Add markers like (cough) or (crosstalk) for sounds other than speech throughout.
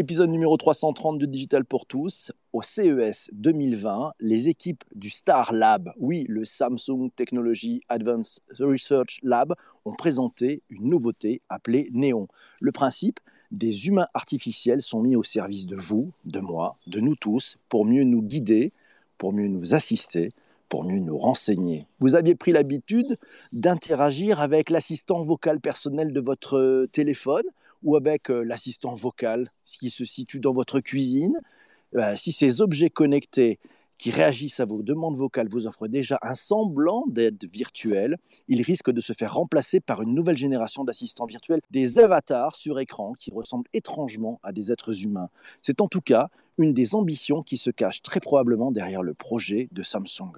Épisode numéro 330 de Digital pour tous. Au CES 2020, les équipes du Star Lab, oui, le Samsung Technology Advanced Research Lab, ont présenté une nouveauté appelée Néon. Le principe, des humains artificiels sont mis au service de vous, de moi, de nous tous, pour mieux nous guider, pour mieux nous assister, pour mieux nous renseigner. Vous aviez pris l'habitude d'interagir avec l'assistant vocal personnel de votre téléphone ou avec euh, l'assistant vocal qui se situe dans votre cuisine. Euh, si ces objets connectés qui réagissent à vos demandes vocales vous offrent déjà un semblant d'aide virtuelle, ils risquent de se faire remplacer par une nouvelle génération d'assistants virtuels, des avatars sur écran qui ressemblent étrangement à des êtres humains. C'est en tout cas une des ambitions qui se cache très probablement derrière le projet de Samsung.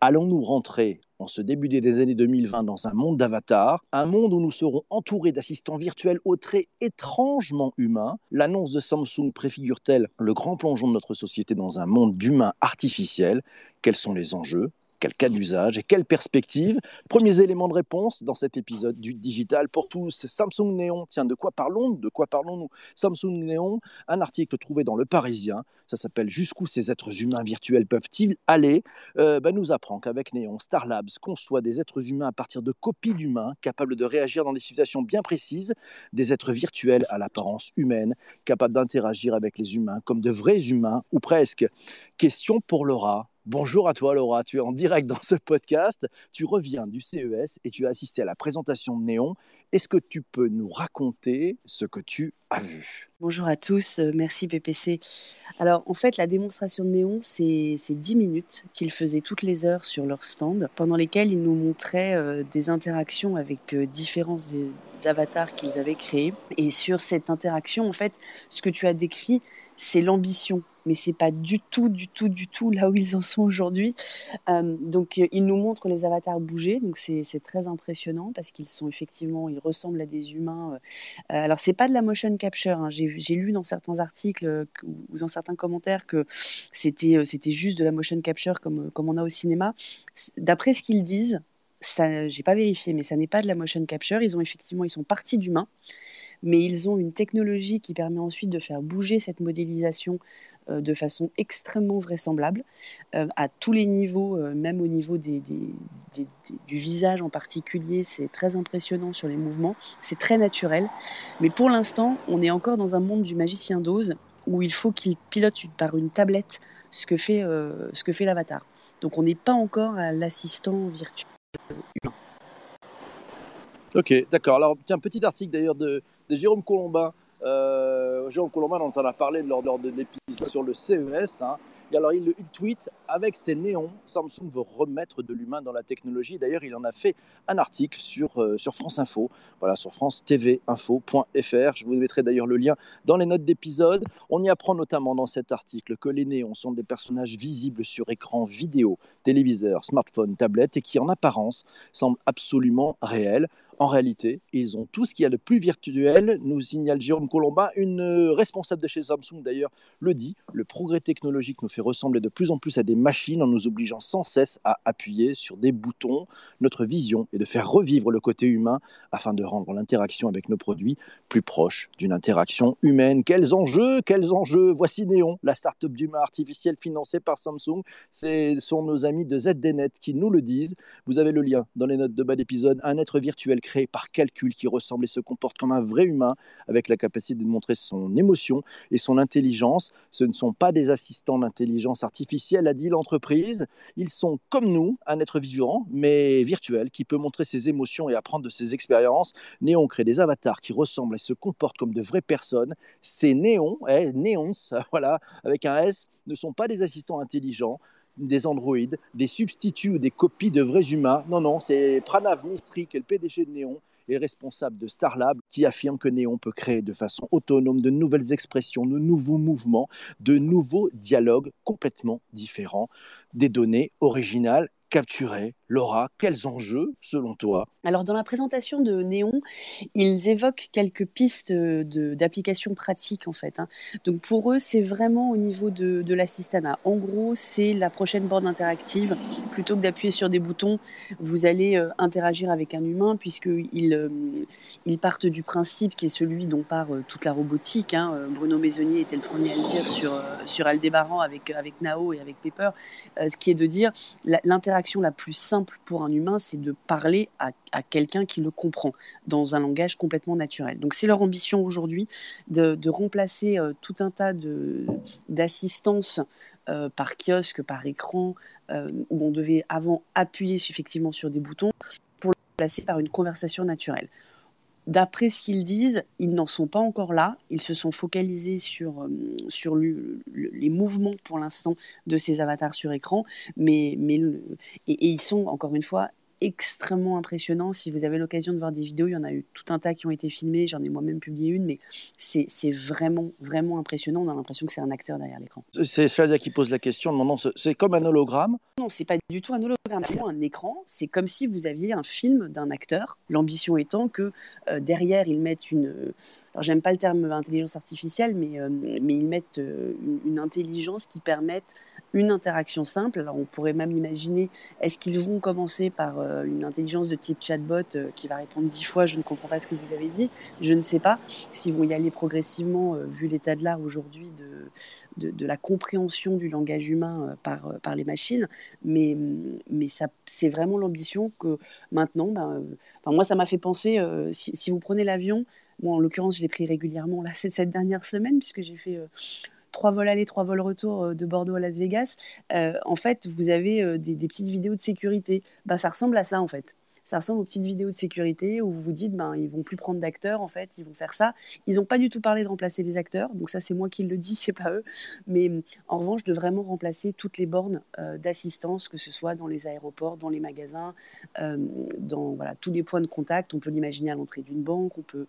Allons-nous rentrer en ce début des années 2020 dans un monde d'avatar, un monde où nous serons entourés d'assistants virtuels aux traits étrangement humains? L'annonce de Samsung préfigure-t-elle le grand plongeon de notre société dans un monde d'humains artificiels? Quels sont les enjeux? Quel cas d'usage et quelle perspective Premiers éléments de réponse dans cet épisode du Digital pour tous. Samsung Néon, tiens, de quoi parlons parlons-nous? Samsung Néon, un article trouvé dans Le Parisien, ça s'appelle Jusqu'où ces êtres humains virtuels peuvent-ils aller? Euh, ben, nous apprend qu'avec Néon, Star Labs conçoit des êtres humains à partir de copies d'humains capables de réagir dans des situations bien précises, des êtres virtuels à l'apparence humaine, capables d'interagir avec les humains comme de vrais humains ou presque. Question pour Laura. Bonjour à toi Laura, tu es en direct dans ce podcast, tu reviens du CES et tu as assisté à la présentation de Néon. Est-ce que tu peux nous raconter ce que tu as vu? Bonjour à tous, euh, merci PPC. Alors en fait la démonstration de Néon c'est 10 minutes qu'ils faisaient toutes les heures sur leur stand pendant lesquelles ils nous montraient euh, des interactions avec euh, différents avatars qu'ils avaient créés. Et sur cette interaction en fait ce que tu as décrit c'est l'ambition mais c'est pas du tout, du tout, du tout là où ils en sont aujourd'hui. Euh, donc, euh, ils nous montrent les avatars bouger, donc c'est très impressionnant parce qu'ils sont effectivement, ils ressemblent à des humains. Euh, alors, c'est pas de la motion capture. Hein. J'ai lu dans certains articles ou dans certains commentaires que c'était c'était juste de la motion capture comme comme on a au cinéma. D'après ce qu'ils disent, ça, j'ai pas vérifié, mais ça n'est pas de la motion capture. Ils ont effectivement, ils sont partis d'humains mais ils ont une technologie qui permet ensuite de faire bouger cette modélisation euh, de façon extrêmement vraisemblable euh, à tous les niveaux, euh, même au niveau du visage en particulier. C'est très impressionnant sur les mouvements, c'est très naturel. Mais pour l'instant, on est encore dans un monde du magicien d'ose où il faut qu'il pilote par une tablette ce que fait, ce que fait l'avatar. Donc on n'est pas encore à l'assistant virtuel humain. Ok, d'accord. Alors, tiens, petit article d'ailleurs de, de Jérôme Colombin euh, Jean Colomban, on en a parlé lors, de l'épisode sur le CES. Hein. Et alors, il, tweet avec ses néons, Samsung veut remettre de l'humain dans la technologie. D'ailleurs, il en a fait un article sur, euh, sur France Info, voilà, sur france tv info.fr. Je vous mettrai d'ailleurs le lien dans les notes d'épisode. On y apprend notamment dans cet article que les néons sont des personnages visibles sur écran vidéo, téléviseur, smartphone, tablette et qui en apparence semblent absolument réels. En réalité, ils ont tout ce qu'il y a de plus virtuel, nous signale Jérôme Colomba, une euh, responsable de chez Samsung d'ailleurs le dit, le progrès technologique nous fait ressembler de plus en plus à des machines en nous obligeant sans cesse à appuyer sur des boutons. Notre vision est de faire revivre le côté humain afin de rendre l'interaction avec nos produits plus proche d'une interaction humaine. Quels enjeux, quels enjeux? Voici Néon, la start-up d'humain artificiel financée par Samsung. Ce sont nos amis de ZDNet qui nous le disent. Vous avez le lien dans les notes de bas d'épisode. Un être virtuel créé par calcul qui ressemble et se comporte comme un vrai humain avec la capacité de montrer son émotion et son intelligence. Ce ne sont pas des assistants d'intelligence artificielle, a dit l'entreprise. Ils sont comme nous, un être vivant, mais virtuel, qui peut montrer ses émotions et apprendre de ses expériences. Néon crée des avatars qui ressemblent et se comportent comme de vraies personnes. Ces néons, eh, néons, (laughs) voilà, avec un S, ne sont pas des assistants intelligents des androïdes, des substituts ou des copies de vrais humains. Non, non, c'est Pranav Mistry, qui est le PDG de Néon et responsable de Starlab, qui affirme que Néon peut créer de façon autonome de nouvelles expressions, de nouveaux mouvements, de nouveaux dialogues complètement différents, des données originales capturer Laura, quels enjeux selon toi? Alors dans la présentation de Néon, ils évoquent quelques pistes d'applications pratiques en fait. Hein. Donc pour eux, c'est vraiment au niveau de, de l'assistana. En gros, c'est la prochaine borne interactive. Plutôt que d'appuyer sur des boutons, vous allez euh, interagir avec un humain puisqu'ils euh, ils partent du principe qui est celui dont part euh, toute la robotique. Hein. Bruno Maisonnier était le premier à le dire sur, sur Aldébaran avec, avec Nao et avec Pepper, ce qui est de dire l'interaction la plus simple pour un humain, c'est de parler à, quelqu'un qui le comprend dans un langage complètement naturel. Donc c'est leur ambition aujourd'hui de, remplacer euh, tout un tas d'assistances euh, par kiosque, par écran, euh, où on devait avant appuyer effectivement sur des boutons pour le remplacer par une conversation naturelle. D'après ce qu'ils disent, ils n'en sont pas encore là. Ils se sont focalisés sur, euh, sur les mouvements pour l'instant de ces avatars sur écran, mais, mais et, ils sont encore une fois extrêmement impressionnant. Si vous avez l'occasion de voir des vidéos, il y en a eu tout un tas qui ont été filmées. J'en ai moi-même publié une, mais c'est vraiment, vraiment impressionnant. On a l'impression que c'est un acteur derrière l'écran. C'est Shadia qui pose la question, demandant c'est comme un hologramme Non, c'est pas du tout un hologramme. C'est un écran. C'est comme si vous aviez un film d'un acteur. L'ambition étant que euh, derrière, ils mettent une. alors, j'aime pas le terme intelligence artificielle, mais, euh, mais ils mettent euh, une, une, intelligence qui permette une interaction simple. Alors on pourrait même imaginer, est-ce qu'ils vont commencer par euh, une intelligence de type chatbot euh, qui va répondre dix fois, je ne comprends pas ce que vous avez dit, je ne sais pas s'ils vont y aller progressivement, euh, vu l'état de l'art aujourd'hui de, de, la compréhension du langage humain par, par les machines, mais, mais ça, c'est vraiment l'ambition que maintenant, ben, moi ça m'a fait penser, si, vous prenez l'avion, moi en l'occurrence je l'ai pris régulièrement là (laughs) cette dernière semaine puisque j'ai fait trois vols aller, trois vols retour euh, de Bordeaux à Las Vegas, euh, en fait, vous avez euh, des, petites vidéos de sécurité. Bah, ça ressemble à ça, en fait ça ressemble aux petites vidéos de sécurité où vous vous dites, ben, ils vont plus prendre d'acteurs, en fait, ils vont faire ça. Ils n'ont pas du tout parlé de remplacer les acteurs, donc ça, c'est moi qui le dis, (laughs) c'est pas eux. Mais en revanche, de vraiment remplacer toutes les bornes euh, d'assistance, que ce soit dans les aéroports, dans les magasins, euh, dans voilà, tous les points de contact. On peut l'imaginer à l'entrée d'une banque, on peut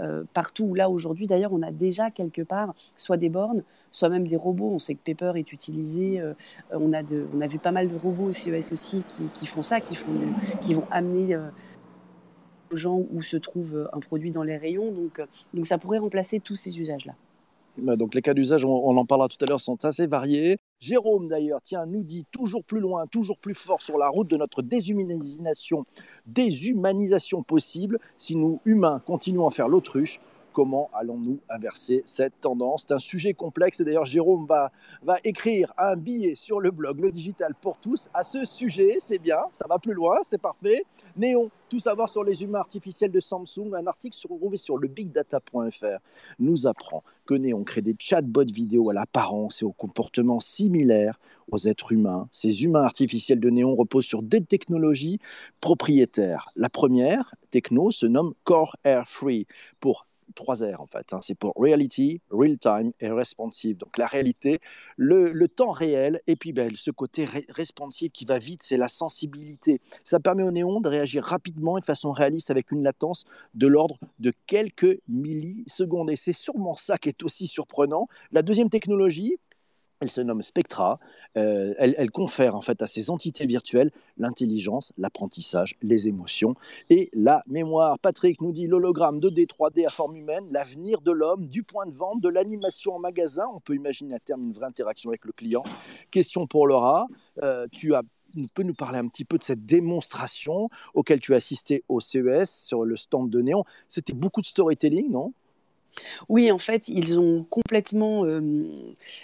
euh, partout. Là, aujourd'hui, d'ailleurs, on a déjà quelque part soit des bornes, soit même des robots. On sait que Pepper est utilisé. on, a de, on a vu pas mal de robots au CES aussi qui, qui font ça, qui, font, qui vont amener euh, aux gens où se trouve euh, un produit dans les rayons. Donc, euh, donc ça pourrait remplacer tous ces usages-là. Bah, donc les cas d'usage, on, en parlera tout à l'heure, sont assez variés. Jérôme d'ailleurs, tiens, nous dit toujours plus loin, toujours plus fort sur la route de notre déshumanisation, déshumanisation possible si nous humains continuons à faire l'autruche Comment allons-nous inverser cette tendance C'est un sujet complexe et d'ailleurs Jérôme va, va écrire un billet sur le blog Le Digital pour tous à ce sujet. C'est bien, ça va plus loin, c'est parfait. Néon, tout savoir sur les humains artificiels de Samsung, un article sur le bigdata.fr nous apprend que Néon crée des chatbots vidéo à l'apparence et au comportement similaires aux êtres humains. Ces humains artificiels de Néon reposent sur deux technologies propriétaires. La première, techno, se nomme Core Air Free pour trois R en fait. Hein. C'est pour reality, real time et responsive. Donc la réalité, le, temps réel et puis ben, ce côté responsive qui va vite, c'est la sensibilité. Ça permet au néon de réagir rapidement et de façon réaliste avec une latence de l'ordre de quelques millisecondes. Et c'est sûrement ça qui est aussi surprenant. La deuxième technologie, elle se nomme Spectra. Euh, elle, confère en fait à ces entités virtuelles l'intelligence, l'apprentissage, les émotions et la mémoire. Patrick nous dit l'hologramme 2D, 3D à forme humaine, l'avenir de l'homme, du point de vente, de l'animation en magasin. On peut imaginer à terme une vraie interaction avec le client. Question pour Laura. Euh, tu as peux nous parler un petit peu de cette démonstration auquel tu as assisté au CES sur le stand de Néon? C'était beaucoup de storytelling, non? Oui, en fait, ils ont complètement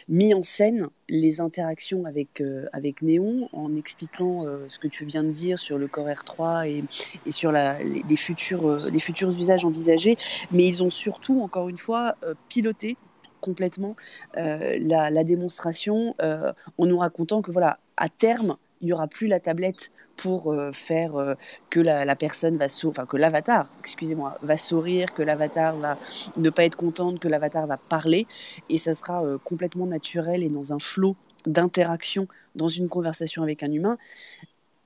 mis en scène les interactions avec, avec Néon en expliquant ce que tu viens de dire sur le Core R3 et, et sur la, les, futurs, les futurs usages envisagés. Mais ils ont surtout, encore une fois, piloté complètement la, la, démonstration en nous racontant que, voilà, à terme, il n'y aura plus la tablette pour euh, faire euh, que la, personne va sourire, enfin que l'avatar, excusez-moi, va sourire, que l'avatar va ne pas être contente, que l'avatar va parler, et ça sera euh, complètement naturel et dans un flot d'interaction dans une conversation avec un humain.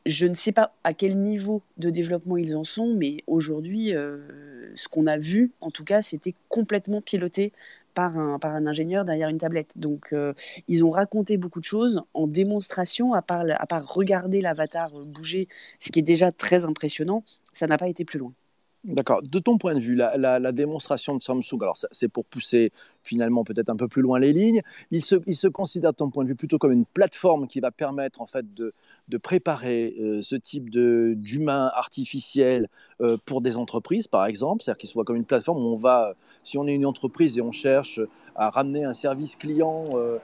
Je ne sais pas à quel niveau de développement ils en sont, mais aujourd'hui, ce qu'on a vu, en tout cas, c'était complètement piloté par un, ingénieur derrière une tablette. Donc, ils ont raconté beaucoup de choses en démonstration, à part, à part regarder l'avatar bouger, ce qui est déjà très impressionnant, ça n'a pas été plus loin. D'accord. De ton point de vue, la, démonstration de Samsung, alors c'est pour pousser finalement peut-être un peu plus loin les lignes, il se, il se, considère de ton point de vue plutôt comme une plateforme qui va permettre en fait de, préparer euh, ce type d'humain artificiel euh, pour des entreprises, par exemple, c'est-à-dire qu'il se voit comme une plateforme où on va, si on est une entreprise et on cherche à ramener un service client euh, euh,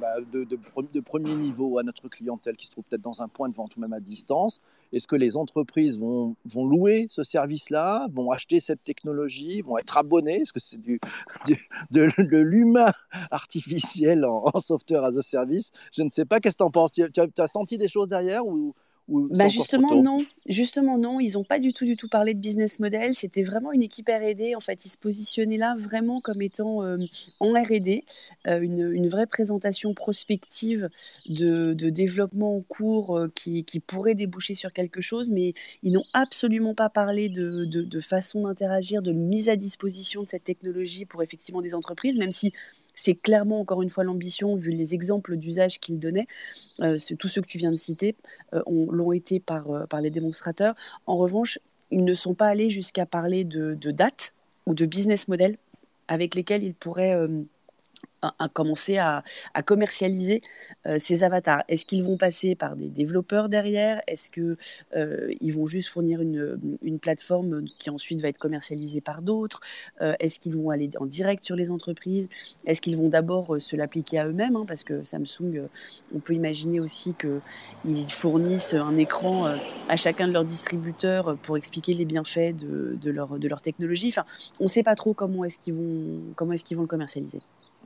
bah, de, premier niveau à notre clientèle qui se trouve peut-être dans un point de vente ou même à distance. Est-ce que les entreprises vont, vont louer ce service-là, vont acheter cette technologie, vont être abonnés Est-ce que c'est du, (laughs) de, l'humain artificiel en, software as a service? Je ne sais pas. Qu'est-ce que tu en penses? Tu, tu, as senti des choses derrière ou, bah justement non, justement non, ils n'ont pas du tout du tout parlé de business model. C'était vraiment une équipe R&D. En fait, ils se positionnaient là vraiment comme étant euh, en R&D, euh, une, une, vraie présentation prospective de, de développement en cours euh, qui, qui, pourrait déboucher sur quelque chose, mais ils n'ont absolument pas parlé de, de, de façon d'interagir, de mise à disposition de cette technologie pour effectivement des entreprises, même si c'est clairement, encore une fois, l'ambition, vu les exemples d'usage qu'il donnait. Euh, tous ceux que tu viens de citer euh, l'ont été par, euh, par les démonstrateurs. En revanche, ils ne sont pas allés jusqu'à parler de, de date ou de business model avec lesquels ils pourraient à, commencer à, commercialiser euh, ces avatars Est-ce qu'ils vont passer par des développeurs derrière? Est-ce qu'ils euh, vont juste fournir une, plateforme qui ensuite va être commercialisée par d'autres? Euh, Est-ce qu'ils vont aller en direct sur les entreprises? Est-ce qu'ils vont d'abord se l'appliquer à eux-mêmes hein, Parce que Samsung, on peut imaginer aussi qu'ils fournissent un écran à chacun de leurs distributeurs pour expliquer les bienfaits de, leur, technologie. On ne sait pas trop comment est-ce comment est-ce qu'ils vont le commercialiser.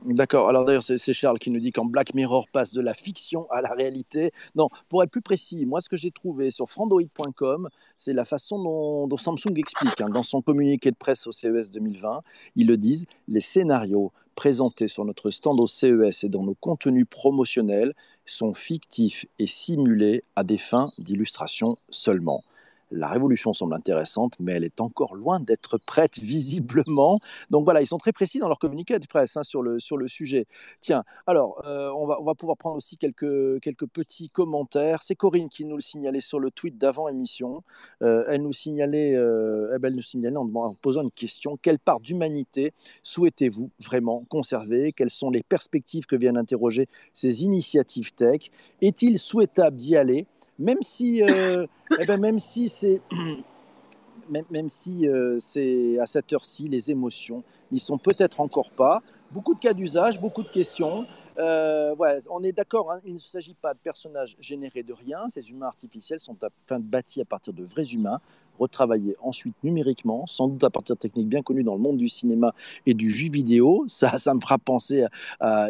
D'accord. Alors d'ailleurs, c'est Charles qui nous dit quand Black Mirror passe de la fiction à la réalité. Non, pour être plus précis, moi, ce que j'ai trouvé sur frandoid.com, c'est la façon dont, Samsung explique. Hein, dans son communiqué de presse au CES 2020, ils le disent, les scénarios présentés sur notre stand au CES et dans nos contenus promotionnels sont fictifs et simulés à des fins d'illustration seulement. La révolution semble intéressante, mais elle est encore loin d'être prête visiblement. Donc voilà, ils sont très précis dans leur communiqué de presse hein, sur, le, sur le sujet. Tiens, alors, euh, on, va, on va pouvoir prendre aussi quelques, quelques petits commentaires. C'est Corinne qui nous le signalait sur le tweet d'avant émission. Euh, elle, nous signalait, euh, eh ben, elle nous signalait en, en posant une question. Quelle part d'humanité souhaitez-vous vraiment conserver? Quelles sont les perspectives que viennent interroger ces initiatives tech? Est-il souhaitable d'y aller? Même si, euh, (laughs) eh ben, même si c'est, (clears throat) même, même, si euh, c'est à cette heure-ci, les émotions n'y sont peut-être encore pas. Beaucoup de cas d'usage, beaucoup de questions. Euh, ouais, on est d'accord, hein, il ne s'agit pas de personnages générés de rien. Ces humains artificiels sont à, bâtis à partir de vrais humains retravaillé ensuite numériquement, sans doute à partir de techniques bien connues dans le monde du cinéma et du jeu vidéo. Ça, ça me fera penser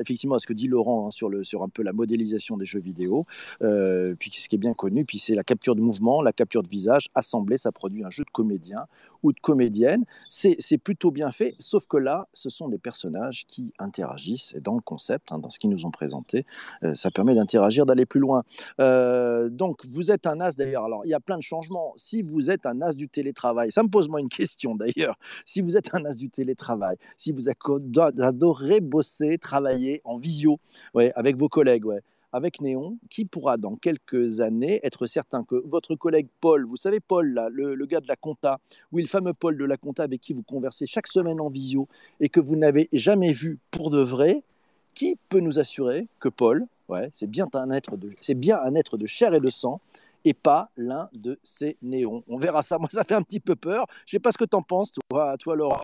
effectivement à ce que dit Laurent hein, sur, le, sur un peu la modélisation des jeux vidéo. Euh, puis ce qui est bien connu, puis c'est la capture de mouvement, la capture de visage. Assemblée, ça produit un jeu de comédien ou de comédienne. C'est plutôt bien fait, sauf que là, ce sont des personnages qui interagissent. Et dans le concept, hein, dans ce qu'ils nous ont présenté, euh, ça permet d'interagir, d'aller plus loin. Euh, donc, vous êtes un as d'ailleurs. Alors, il y a plein de changements. Si vous êtes un un as du télétravail, ça me pose moi une question d'ailleurs. Si vous êtes un as du télétravail, si vous adorez bosser, travailler en visio, ouais, avec vos collègues, ouais, avec Néon, qui pourra dans quelques années être certain que votre collègue Paul, vous savez Paul, là, le, gars de la compta, oui, le fameux Paul de la compta avec qui vous conversez chaque semaine en visio et que vous n'avez jamais vu pour de vrai, qui peut nous assurer que Paul, ouais, c'est bien c'est bien un être de chair et de sang et pas l'un de ces néons. On verra ça. (laughs) Moi, ça fait un petit peu peur. Je sais pas ce que tu en penses, toi, toi Laura.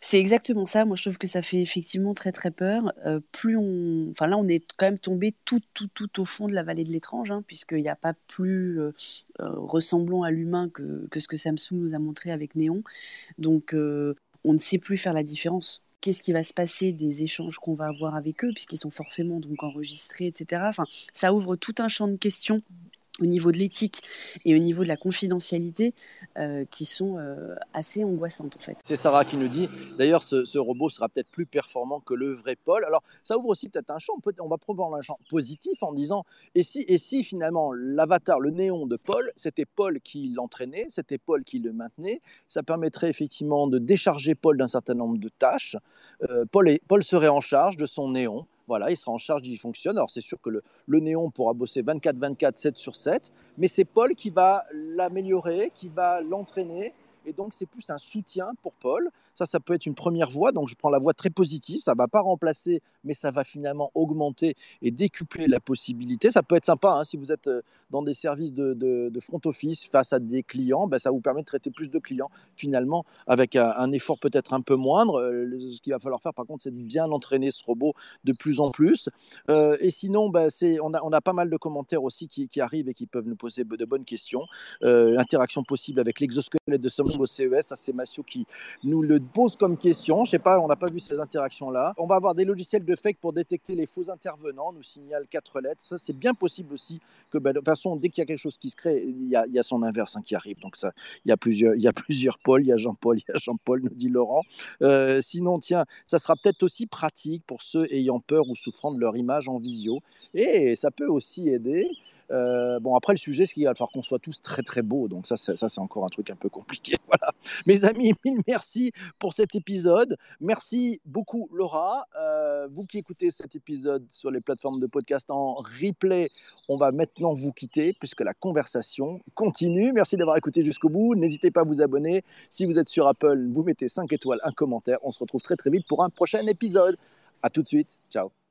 C'est exactement ça. Moi, je trouve que ça fait effectivement très très peur. Euh, plus on, enfin là, on est quand même tombé tout tout tout au fond de la vallée de l'étrange, hein, puisqu'il n'y a pas plus euh, euh, ressemblant à l'humain que, que, ce que Samsung nous a montré avec Néon. Donc, on ne sait plus faire la différence. Qu'est-ce qui va se passer des échanges qu'on va avoir avec eux, puisqu'ils sont forcément donc enregistrés, etc. Enfin, ça ouvre tout un champ de questions au niveau de l'éthique et au niveau de la confidentialité euh, qui sont euh, assez angoissantes en fait. C'est Sarah qui nous dit, d'ailleurs ce, robot sera peut-être plus performant que le vrai Paul. Alors ça ouvre aussi peut-être un champ, on va prendre un champ positif en disant, et si, et si finalement l'avatar, le néon de Paul, c'était Paul qui l'entraînait, c'était Paul qui le maintenait, ça permettrait effectivement de décharger Paul d'un certain nombre de tâches. Euh, Paul, Paul serait en charge de son néon voilà, il sera en charge, il fonctionne. Alors c'est sûr que le, le néon pourra bosser 24-24, 7 sur 7, mais c'est Paul qui va l'améliorer, qui va l'entraîner. Et donc c'est plus un soutien pour Paul. Ça, ça peut être une première voie. Donc, je prends la voie très positive. Ça ne va pas remplacer, mais ça va finalement augmenter et décupler la possibilité. Ça peut être sympa hein, si vous êtes euh, dans des services de, front office face à des clients. Ben, ça vous permet de traiter plus de clients finalement avec un, effort peut-être un peu moindre. Euh, ce qu'il va falloir faire, par contre, c'est de bien entraîner ce robot de plus en plus. Euh, et sinon, ben, on, a, on, a, pas mal de commentaires aussi qui, arrivent et qui peuvent nous poser de bonnes questions. interaction possible avec l'exosquelette de Samsung au CES. C'est Massio qui nous le pose comme question. Je sais pas, on n'a pas vu ces interactions-là. On va avoir des logiciels de fake pour détecter les faux intervenants, nous signale quatre lettres. Ça, c'est bien possible aussi que, bah, de toute façon, dès qu'il y a quelque chose qui se crée, il y a, son inverse hein, qui arrive. Donc, ça, il y a plusieurs, il y a plusieurs Paul. Il y a Jean-Paul, (laughs) il y a Jean-Paul, nous dit Laurent. Euh, sinon, tiens, ça sera peut-être aussi pratique pour ceux ayant peur ou souffrant de leur image en visio. Et ça peut aussi aider. Euh, bon, après, le sujet, c'est qu'il va falloir qu'on soit tous très très beaux. Donc, ça, ça c'est encore un truc un peu compliqué. (laughs) Voilà. Mes amis, (laughs) mille merci pour cet épisode. Merci beaucoup, Laura. Euh, vous qui écoutez cet épisode sur les plateformes de podcast en replay, on va maintenant vous quitter puisque la conversation continue. Merci d'avoir écouté jusqu'au bout. N'hésitez pas à vous abonner. Si vous êtes sur Apple, vous mettez 5 étoiles, un commentaire. On se retrouve très très vite pour un prochain épisode. À tout de suite. Ciao.